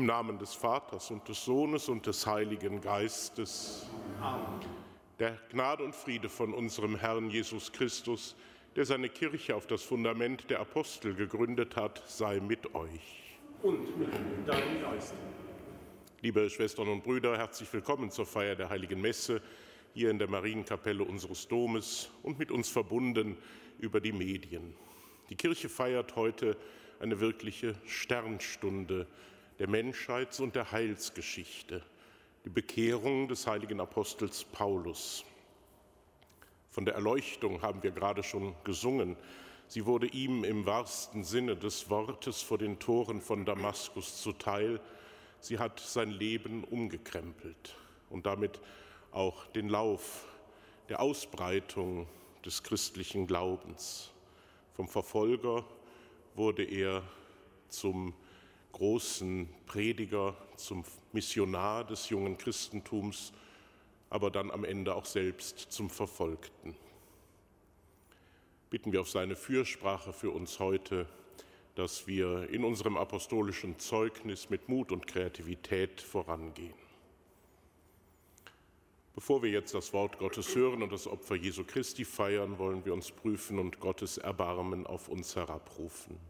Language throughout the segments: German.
Im Namen des Vaters und des Sohnes und des Heiligen Geistes. Amen. Der Gnade und Friede von unserem Herrn Jesus Christus, der seine Kirche auf das Fundament der Apostel gegründet hat, sei mit euch. Und mit deinem Geist. Liebe Schwestern und Brüder, herzlich willkommen zur Feier der Heiligen Messe hier in der Marienkapelle unseres Domes und mit uns verbunden über die Medien. Die Kirche feiert heute eine wirkliche Sternstunde der Menschheits- und der Heilsgeschichte, die Bekehrung des heiligen Apostels Paulus. Von der Erleuchtung haben wir gerade schon gesungen. Sie wurde ihm im wahrsten Sinne des Wortes vor den Toren von Damaskus zuteil. Sie hat sein Leben umgekrempelt und damit auch den Lauf der Ausbreitung des christlichen Glaubens. Vom Verfolger wurde er zum großen Prediger, zum Missionar des jungen Christentums, aber dann am Ende auch selbst zum Verfolgten. Bitten wir auf seine Fürsprache für uns heute, dass wir in unserem apostolischen Zeugnis mit Mut und Kreativität vorangehen. Bevor wir jetzt das Wort Gottes hören und das Opfer Jesu Christi feiern, wollen wir uns prüfen und Gottes Erbarmen auf uns herabrufen.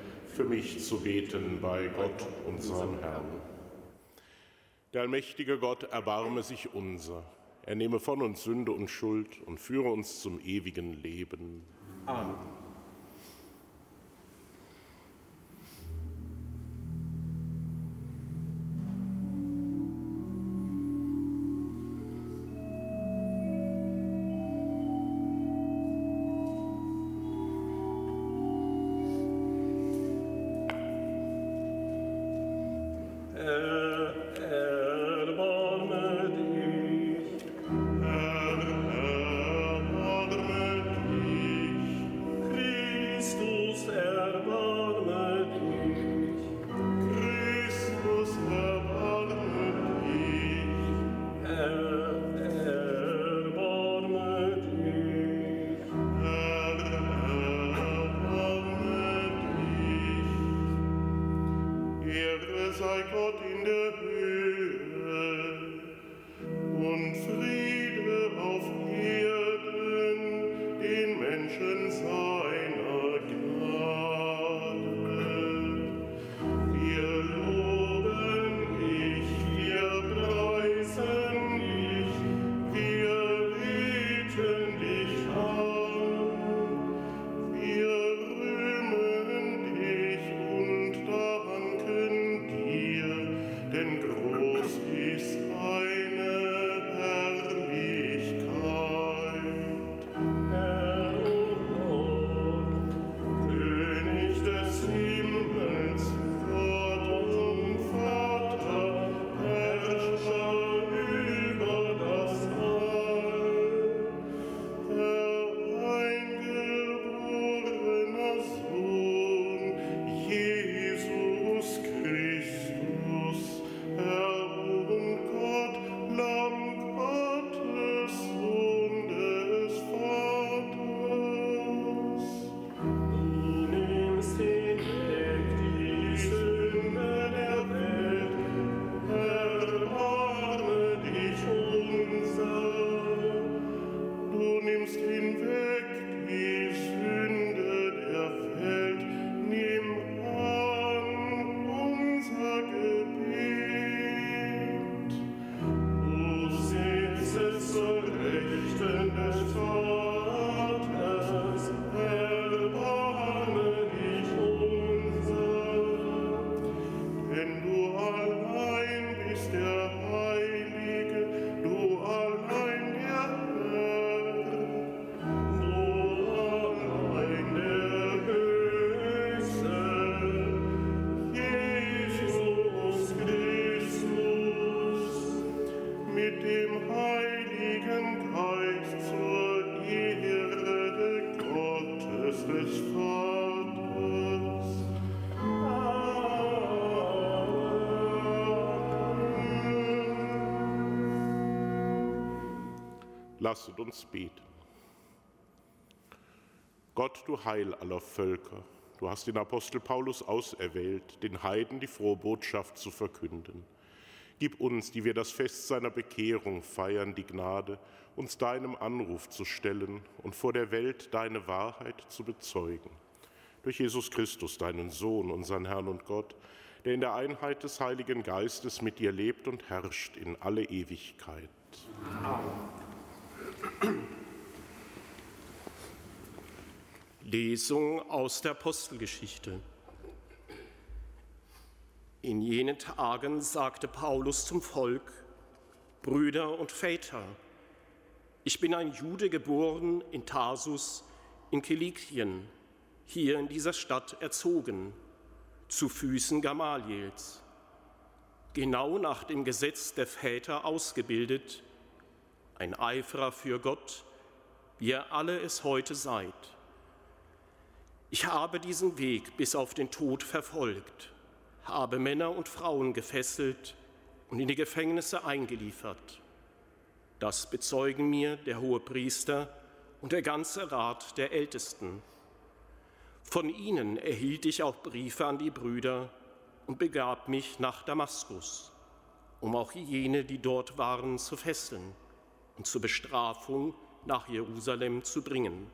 für mich zu beten bei Gott, unserem Herrn. Der allmächtige Gott erbarme sich unser. Er nehme von uns Sünde und Schuld und führe uns zum ewigen Leben. Amen. Lasset uns beten. Gott, du Heil aller Völker, du hast den Apostel Paulus auserwählt, den Heiden die frohe Botschaft zu verkünden. Gib uns, die wir das Fest seiner Bekehrung feiern, die Gnade, uns deinem Anruf zu stellen und vor der Welt deine Wahrheit zu bezeugen. Durch Jesus Christus, deinen Sohn, unseren Herrn und Gott, der in der Einheit des Heiligen Geistes mit dir lebt und herrscht in alle Ewigkeit. Amen. Lesung aus der Apostelgeschichte. In jenen Tagen sagte Paulus zum Volk, Brüder und Väter, ich bin ein Jude geboren in Tarsus in Kilikien, hier in dieser Stadt erzogen, zu Füßen Gamaliels, genau nach dem Gesetz der Väter ausgebildet, ein Eiferer für Gott, wie ihr alle es heute seid. Ich habe diesen Weg bis auf den Tod verfolgt, habe Männer und Frauen gefesselt und in die Gefängnisse eingeliefert. Das bezeugen mir der hohe Priester und der ganze Rat der Ältesten. Von ihnen erhielt ich auch Briefe an die Brüder und begab mich nach Damaskus, um auch jene, die dort waren, zu fesseln und zur Bestrafung nach Jerusalem zu bringen.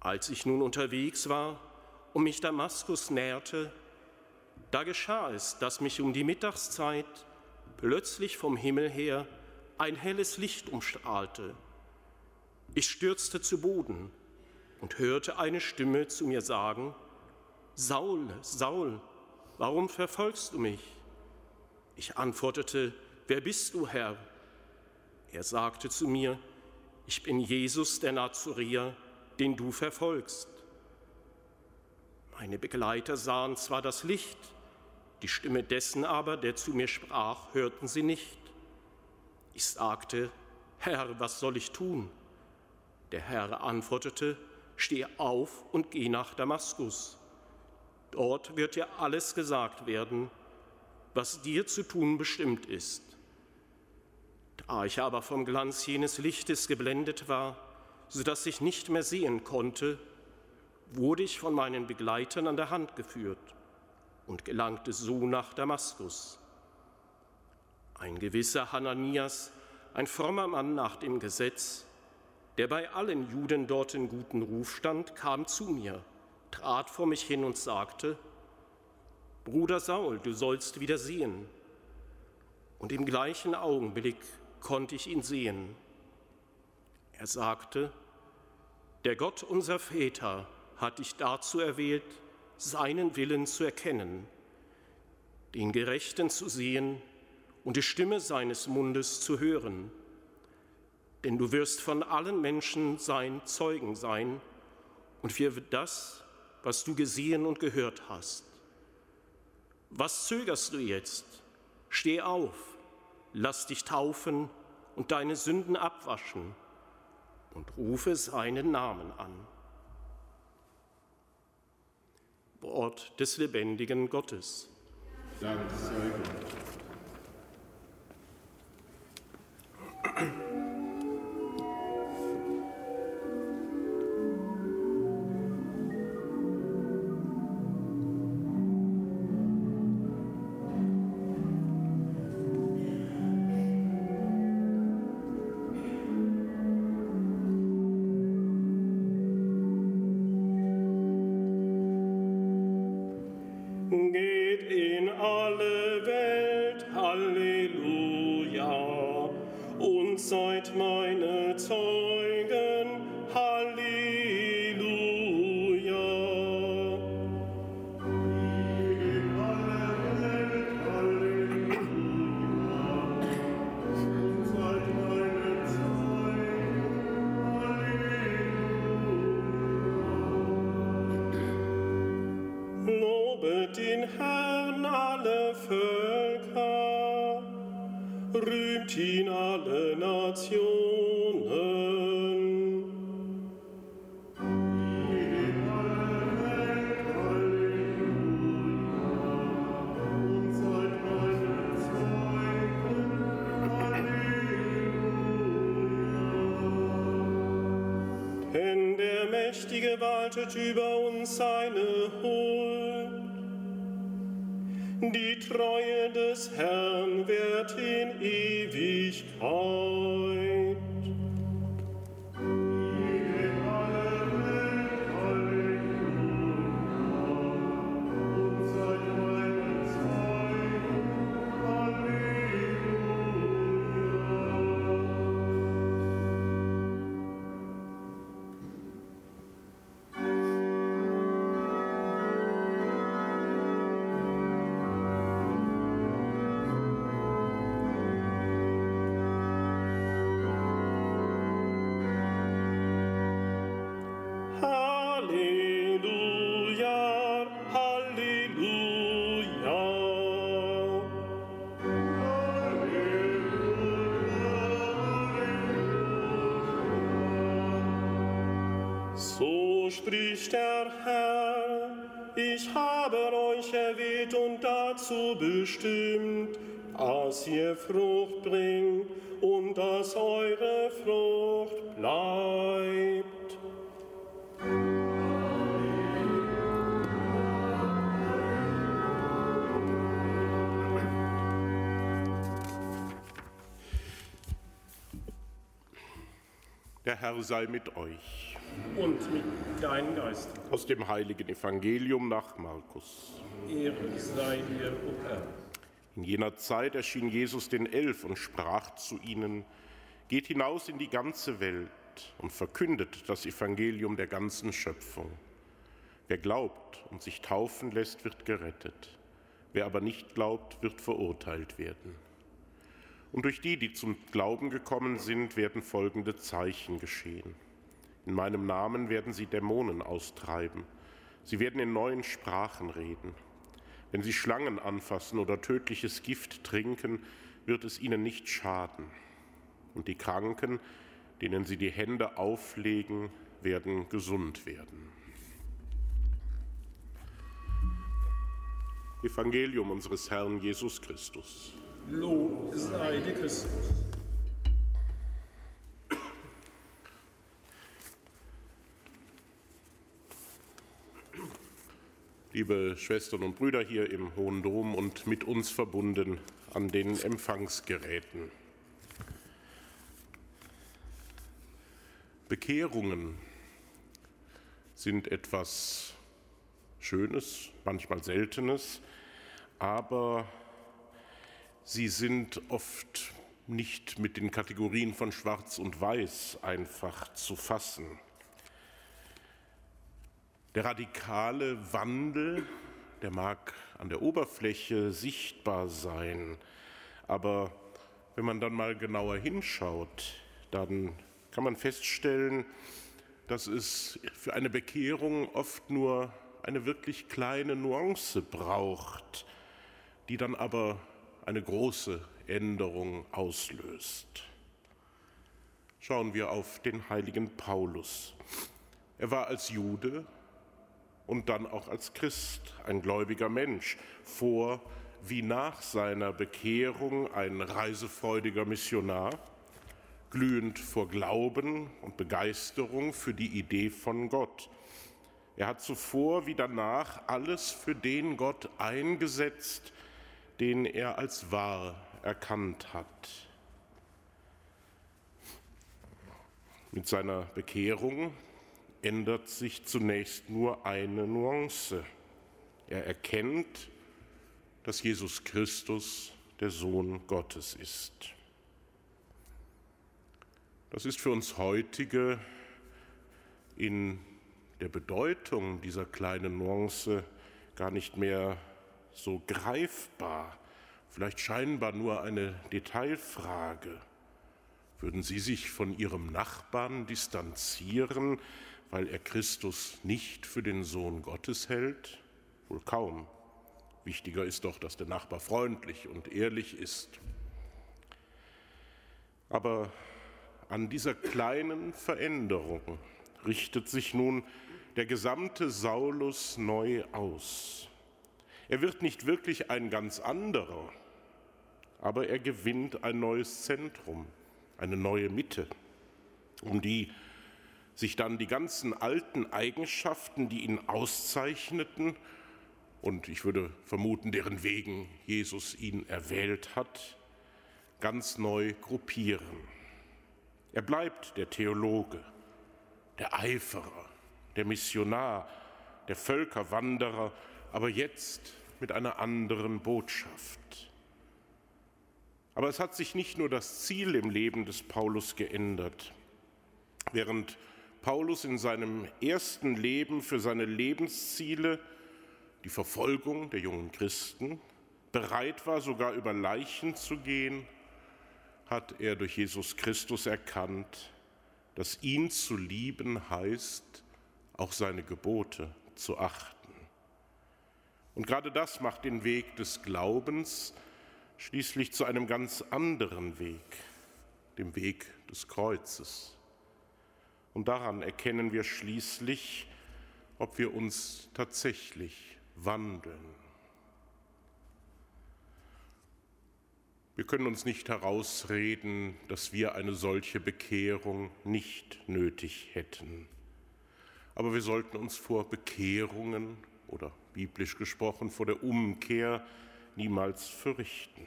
Als ich nun unterwegs war und mich Damaskus näherte, da geschah es, dass mich um die Mittagszeit plötzlich vom Himmel her ein helles Licht umstrahlte. Ich stürzte zu Boden und hörte eine Stimme zu mir sagen, Saul, Saul, warum verfolgst du mich? Ich antwortete, wer bist du, Herr? Er sagte zu mir, ich bin Jesus der Nazareer, den du verfolgst. Meine Begleiter sahen zwar das Licht, die Stimme dessen aber, der zu mir sprach, hörten sie nicht. Ich sagte, Herr, was soll ich tun? Der Herr antwortete, steh auf und geh nach Damaskus. Dort wird dir alles gesagt werden, was dir zu tun bestimmt ist. Da ich aber vom Glanz jenes Lichtes geblendet war, so dass ich nicht mehr sehen konnte, wurde ich von meinen Begleitern an der Hand geführt und gelangte so nach Damaskus. Ein gewisser Hananias, ein frommer Mann nach dem Gesetz, der bei allen Juden dort in guten Ruf stand, kam zu mir, trat vor mich hin und sagte, Bruder Saul, du sollst wieder sehen. Und im gleichen Augenblick konnte ich ihn sehen. Er sagte, der Gott unser Väter hat dich dazu erwählt, seinen Willen zu erkennen, den Gerechten zu sehen und die Stimme seines Mundes zu hören. Denn du wirst von allen Menschen sein Zeugen sein und für das, was du gesehen und gehört hast. Was zögerst du jetzt? Steh auf lass dich taufen und deine Sünden abwaschen und rufe seinen Namen an. Wort des lebendigen Gottes. Dank sei Gott. rühmt ihn alle Nationen. Denn der Mächtige waltet über uns seine Huld. Die Treue des Herrn wird hin. Ewigkeit. So spricht der Herr, ich habe euch erwählt und dazu bestimmt, dass ihr Frucht bringt und dass eure Frucht bleibt. Der Herr sei mit euch. Und mit deinem Geist. Aus dem heiligen Evangelium nach Markus. Ehre sei dir, o Herr. In jener Zeit erschien Jesus den Elf und sprach zu ihnen, Geht hinaus in die ganze Welt und verkündet das Evangelium der ganzen Schöpfung. Wer glaubt und sich taufen lässt, wird gerettet. Wer aber nicht glaubt, wird verurteilt werden. Und durch die, die zum Glauben gekommen sind, werden folgende Zeichen geschehen. In meinem Namen werden sie Dämonen austreiben. Sie werden in neuen Sprachen reden. Wenn sie Schlangen anfassen oder tödliches Gift trinken, wird es ihnen nicht schaden. Und die Kranken, denen sie die Hände auflegen, werden gesund werden. Evangelium unseres Herrn Jesus Christus. Lob sei dir Christus. Liebe Schwestern und Brüder hier im Hohen Dom und mit uns verbunden an den Empfangsgeräten. Bekehrungen sind etwas Schönes, manchmal Seltenes, aber sie sind oft nicht mit den Kategorien von Schwarz und Weiß einfach zu fassen. Der radikale Wandel, der mag an der Oberfläche sichtbar sein, aber wenn man dann mal genauer hinschaut, dann kann man feststellen, dass es für eine Bekehrung oft nur eine wirklich kleine Nuance braucht, die dann aber eine große Änderung auslöst. Schauen wir auf den heiligen Paulus. Er war als Jude und dann auch als Christ ein gläubiger Mensch, vor wie nach seiner Bekehrung ein reisefreudiger Missionar, glühend vor Glauben und Begeisterung für die Idee von Gott. Er hat zuvor wie danach alles für den Gott eingesetzt, den er als wahr erkannt hat. Mit seiner Bekehrung ändert sich zunächst nur eine Nuance. Er erkennt, dass Jesus Christus der Sohn Gottes ist. Das ist für uns heutige in der Bedeutung dieser kleinen Nuance gar nicht mehr so greifbar, vielleicht scheinbar nur eine Detailfrage. Würden Sie sich von Ihrem Nachbarn distanzieren, weil er Christus nicht für den Sohn Gottes hält? Wohl kaum. Wichtiger ist doch, dass der Nachbar freundlich und ehrlich ist. Aber an dieser kleinen Veränderung richtet sich nun der gesamte Saulus neu aus. Er wird nicht wirklich ein ganz anderer, aber er gewinnt ein neues Zentrum, eine neue Mitte, um die sich dann die ganzen alten Eigenschaften, die ihn auszeichneten, und ich würde vermuten, deren wegen Jesus ihn erwählt hat, ganz neu gruppieren. Er bleibt der Theologe, der Eiferer, der Missionar, der Völkerwanderer, aber jetzt mit einer anderen Botschaft. Aber es hat sich nicht nur das Ziel im Leben des Paulus geändert. Während Paulus in seinem ersten Leben für seine Lebensziele die Verfolgung der jungen Christen, bereit war, sogar über Leichen zu gehen, hat er durch Jesus Christus erkannt, dass ihn zu lieben heißt, auch seine Gebote zu achten. Und gerade das macht den Weg des Glaubens schließlich zu einem ganz anderen Weg, dem Weg des Kreuzes. Und daran erkennen wir schließlich, ob wir uns tatsächlich wandeln. Wir können uns nicht herausreden, dass wir eine solche Bekehrung nicht nötig hätten. Aber wir sollten uns vor Bekehrungen oder biblisch gesprochen vor der Umkehr niemals fürchten.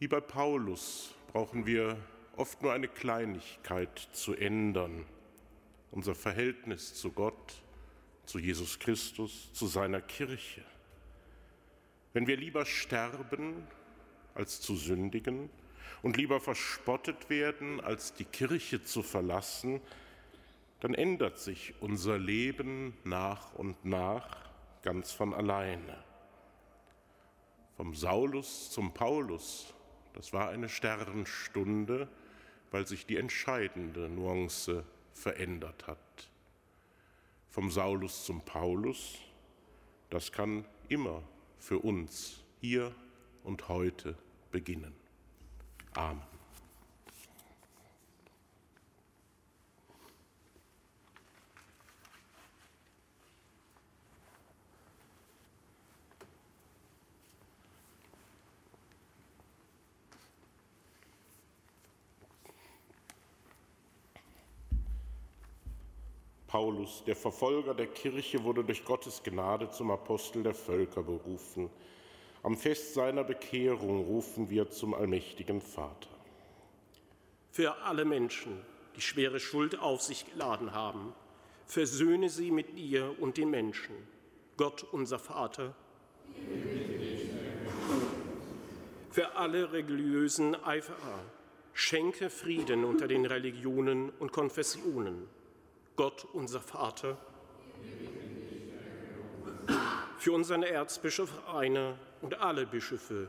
Wie bei Paulus brauchen wir oft nur eine Kleinigkeit zu ändern, unser Verhältnis zu Gott, zu Jesus Christus, zu seiner Kirche. Wenn wir lieber sterben, als zu sündigen und lieber verspottet werden, als die Kirche zu verlassen, dann ändert sich unser Leben nach und nach ganz von alleine. Vom Saulus zum Paulus, das war eine Sternstunde, weil sich die entscheidende Nuance verändert hat vom Saulus zum Paulus, das kann immer für uns hier und heute beginnen. Amen. Paulus, der Verfolger der Kirche, wurde durch Gottes Gnade zum Apostel der Völker berufen. Am Fest seiner Bekehrung rufen wir zum allmächtigen Vater. Für alle Menschen, die schwere Schuld auf sich geladen haben, versöhne sie mit dir und den Menschen. Gott, unser Vater. Für alle religiösen Eiferer, schenke Frieden unter den Religionen und Konfessionen Gott, unser Vater, für unseren Erzbischof Rainer und alle Bischöfe,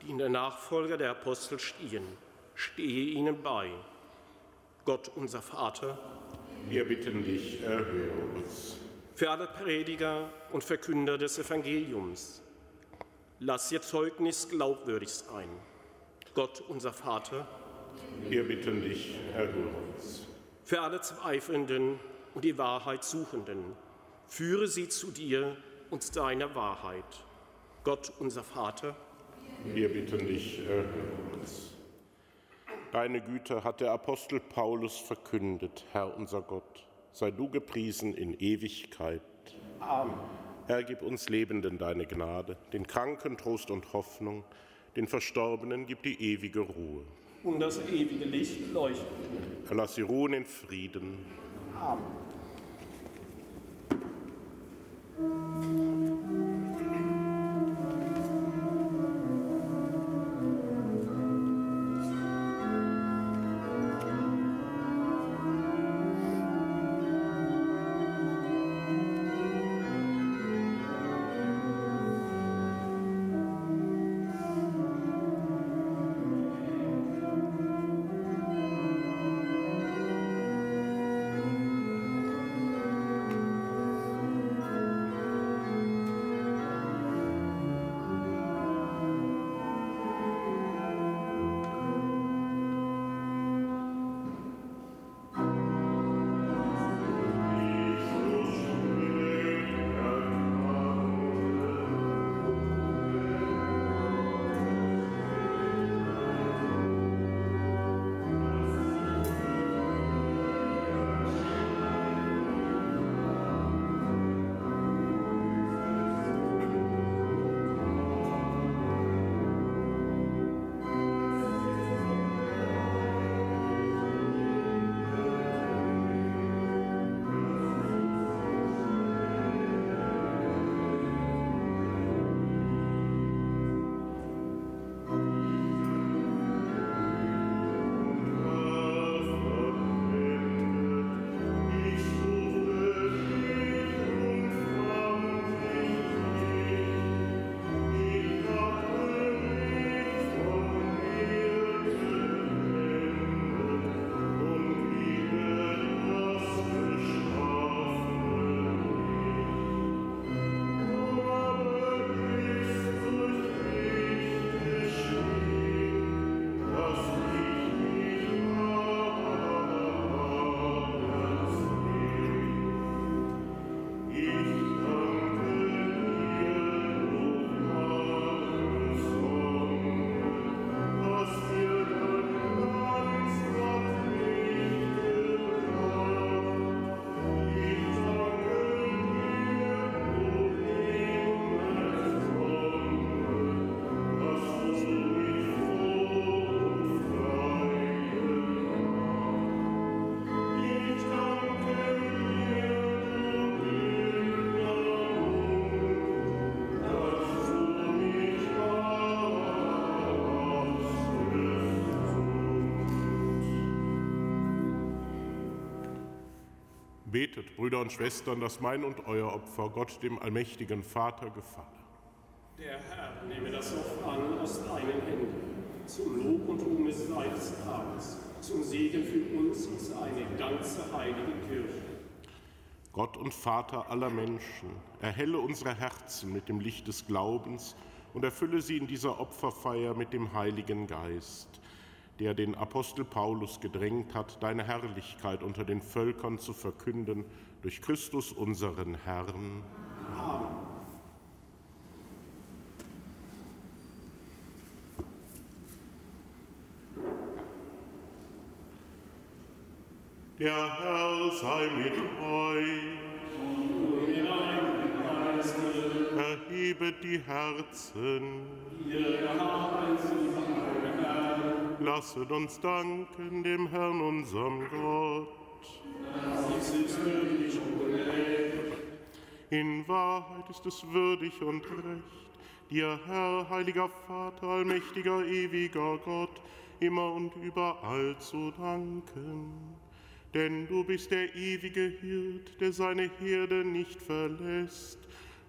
die in der Nachfolge der Apostel stehen, stehe ihnen bei. Gott, unser Vater, wir bitten dich, erhöre uns. Für alle Prediger und Verkünder des Evangeliums, lass ihr Zeugnis glaubwürdig sein. Gott, unser Vater, wir bitten dich, erhöre uns. Für alle Zweifelnden und die Wahrheit Suchenden. Führe sie zu dir und deiner Wahrheit. Gott, unser Vater, wir bitten dich, erhöre uns. Deine Güte hat der Apostel Paulus verkündet, Herr unser Gott. Sei du gepriesen in Ewigkeit. Amen. Herr, gib uns Lebenden deine Gnade, den Kranken Trost und Hoffnung, den Verstorbenen gib die ewige Ruhe. Und das ewige Licht leuchtet. Lass sie ruhen in Frieden. Amen. Betet, Brüder und Schwestern, dass mein und euer Opfer Gott, dem allmächtigen Vater, gefalle. Der Herr nehme das Opfer an aus deinen Händen, zum Lob und Ruhm des seines Tages, zum Segen für uns und seine ganze heilige Kirche. Gott und Vater aller Menschen, erhelle unsere Herzen mit dem Licht des Glaubens und erfülle sie in dieser Opferfeier mit dem Heiligen Geist, der den Apostel Paulus gedrängt hat, deine Herrlichkeit unter den Völkern zu verkünden, durch Christus unseren Herrn. Amen. Der Herr sei mit euch. Erhebet die Herzen. Lasset uns danken dem Herrn, unserem Gott. In Wahrheit ist es würdig und recht, dir, Herr, heiliger Vater, allmächtiger, ewiger Gott, immer und überall zu danken denn du bist der ewige Hirt, der seine Herde nicht verlässt.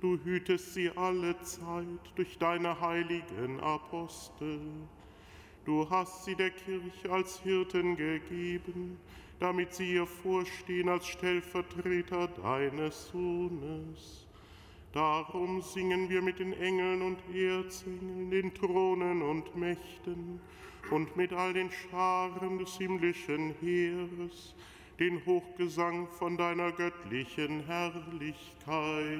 Du hütest sie alle Zeit durch deine heiligen Apostel. Du hast sie der Kirche als Hirten gegeben, damit sie ihr vorstehen als Stellvertreter deines Sohnes. Darum singen wir mit den Engeln und Erzengeln, den Thronen und Mächten und mit all den Scharen des himmlischen Heeres, den Hochgesang von deiner göttlichen Herrlichkeit.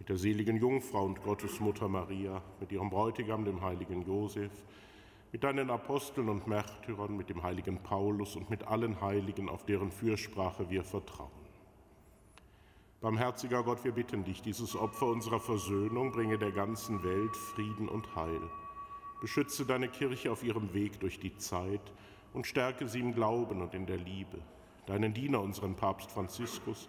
mit der seligen Jungfrau und Gottesmutter Maria, mit ihrem Bräutigam, dem heiligen Josef, mit deinen Aposteln und Märtyrern, mit dem heiligen Paulus und mit allen Heiligen, auf deren Fürsprache wir vertrauen. Barmherziger Gott, wir bitten dich, dieses Opfer unserer Versöhnung bringe der ganzen Welt Frieden und Heil. Beschütze deine Kirche auf ihrem Weg durch die Zeit und stärke sie im Glauben und in der Liebe. Deinen Diener, unseren Papst Franziskus,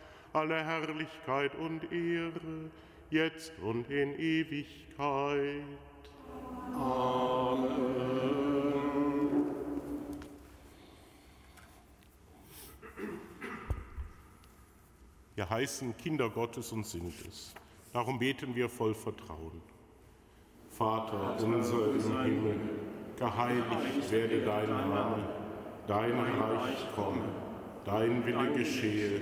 alle Herrlichkeit und Ehre, jetzt und in Ewigkeit. Amen. Wir heißen Kinder Gottes und sind es. Darum beten wir voll Vertrauen. Vater unser im Himmel, geheiligt werde dein Name, dein Reich komme, dein Wille geschehe,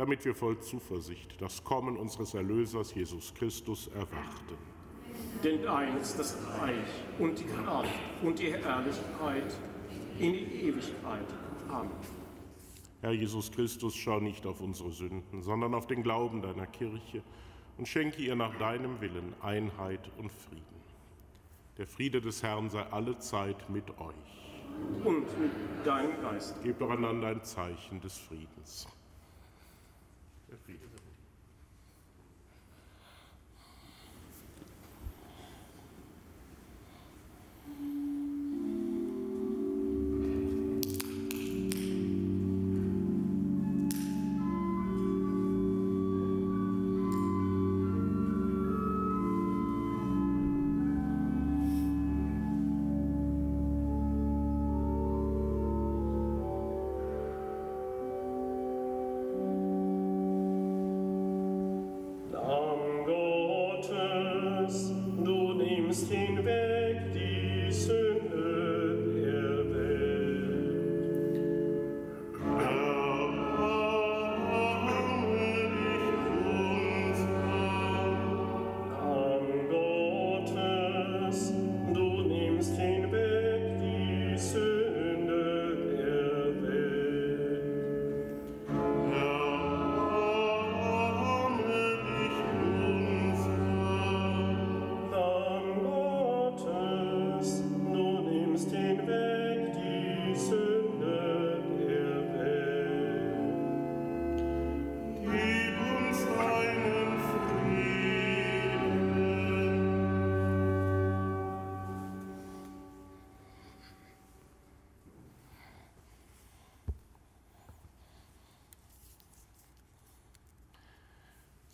damit wir voll Zuversicht das Kommen unseres Erlösers Jesus Christus erwarten. Denn dein ist das Reich und die Kraft und die Herrlichkeit in die Ewigkeit. Amen. Herr Jesus Christus, schau nicht auf unsere Sünden, sondern auf den Glauben deiner Kirche und schenke ihr nach deinem Willen Einheit und Frieden. Der Friede des Herrn sei alle Zeit mit euch. Und mit deinem Geist. Gebt einander ein Zeichen des Friedens. Der Friede.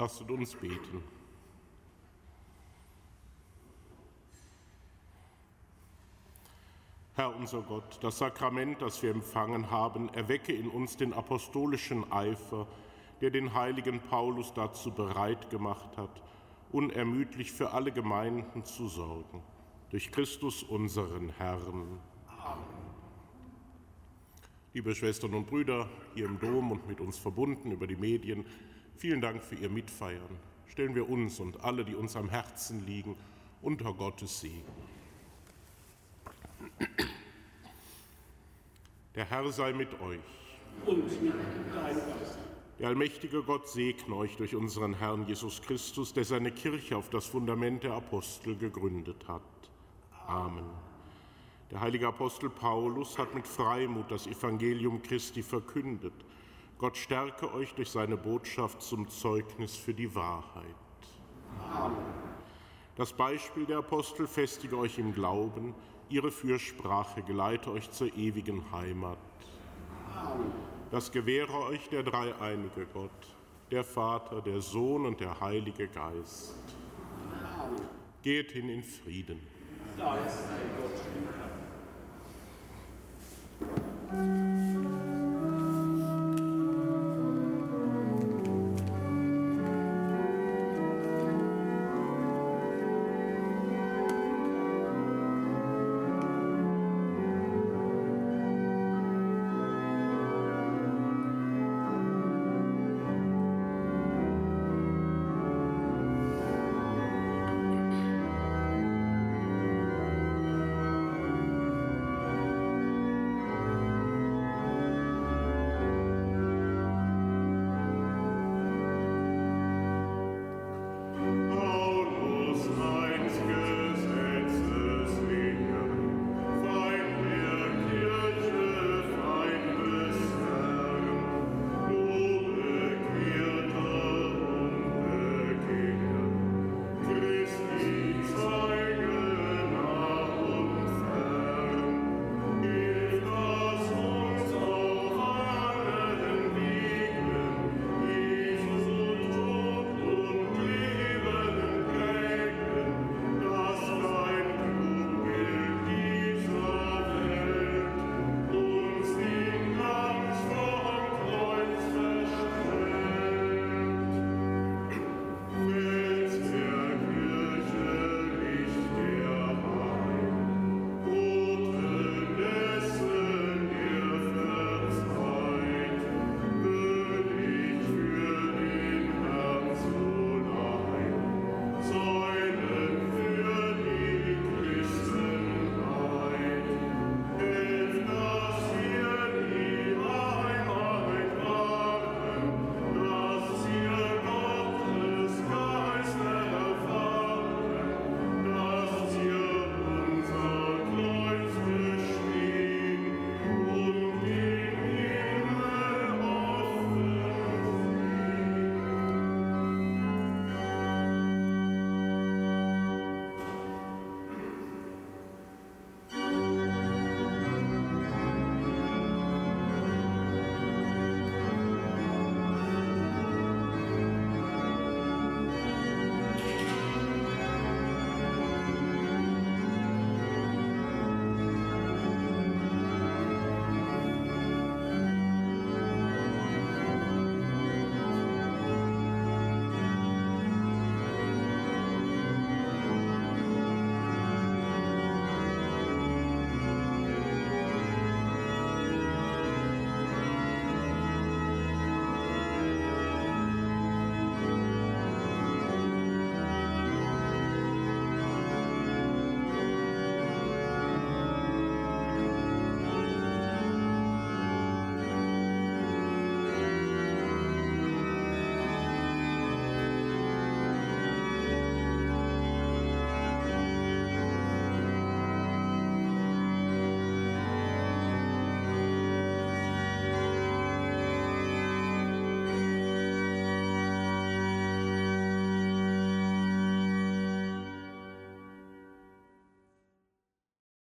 Lasst uns beten. Herr unser Gott, das Sakrament, das wir empfangen haben, erwecke in uns den apostolischen Eifer, der den heiligen Paulus dazu bereit gemacht hat, unermüdlich für alle Gemeinden zu sorgen. Durch Christus unseren Herrn. Amen. Liebe Schwestern und Brüder, hier im Dom und mit uns verbunden über die Medien, Vielen Dank für Ihr Mitfeiern. Stellen wir uns und alle, die uns am Herzen liegen, unter Gottes Segen. Der Herr sei mit euch. Und mit deinem Geist. Der allmächtige Gott segne euch durch unseren Herrn Jesus Christus, der seine Kirche auf das Fundament der Apostel gegründet hat. Amen. Der heilige Apostel Paulus hat mit Freimut das Evangelium Christi verkündet Gott stärke euch durch seine Botschaft zum Zeugnis für die Wahrheit. Amen. Das Beispiel der Apostel festige euch im Glauben, ihre Fürsprache geleite euch zur ewigen Heimat. Amen. Das gewähre euch der dreieinige Gott, der Vater, der Sohn und der Heilige Geist. Amen. Geht hin in Frieden. Da ist ein Gott im Herrn.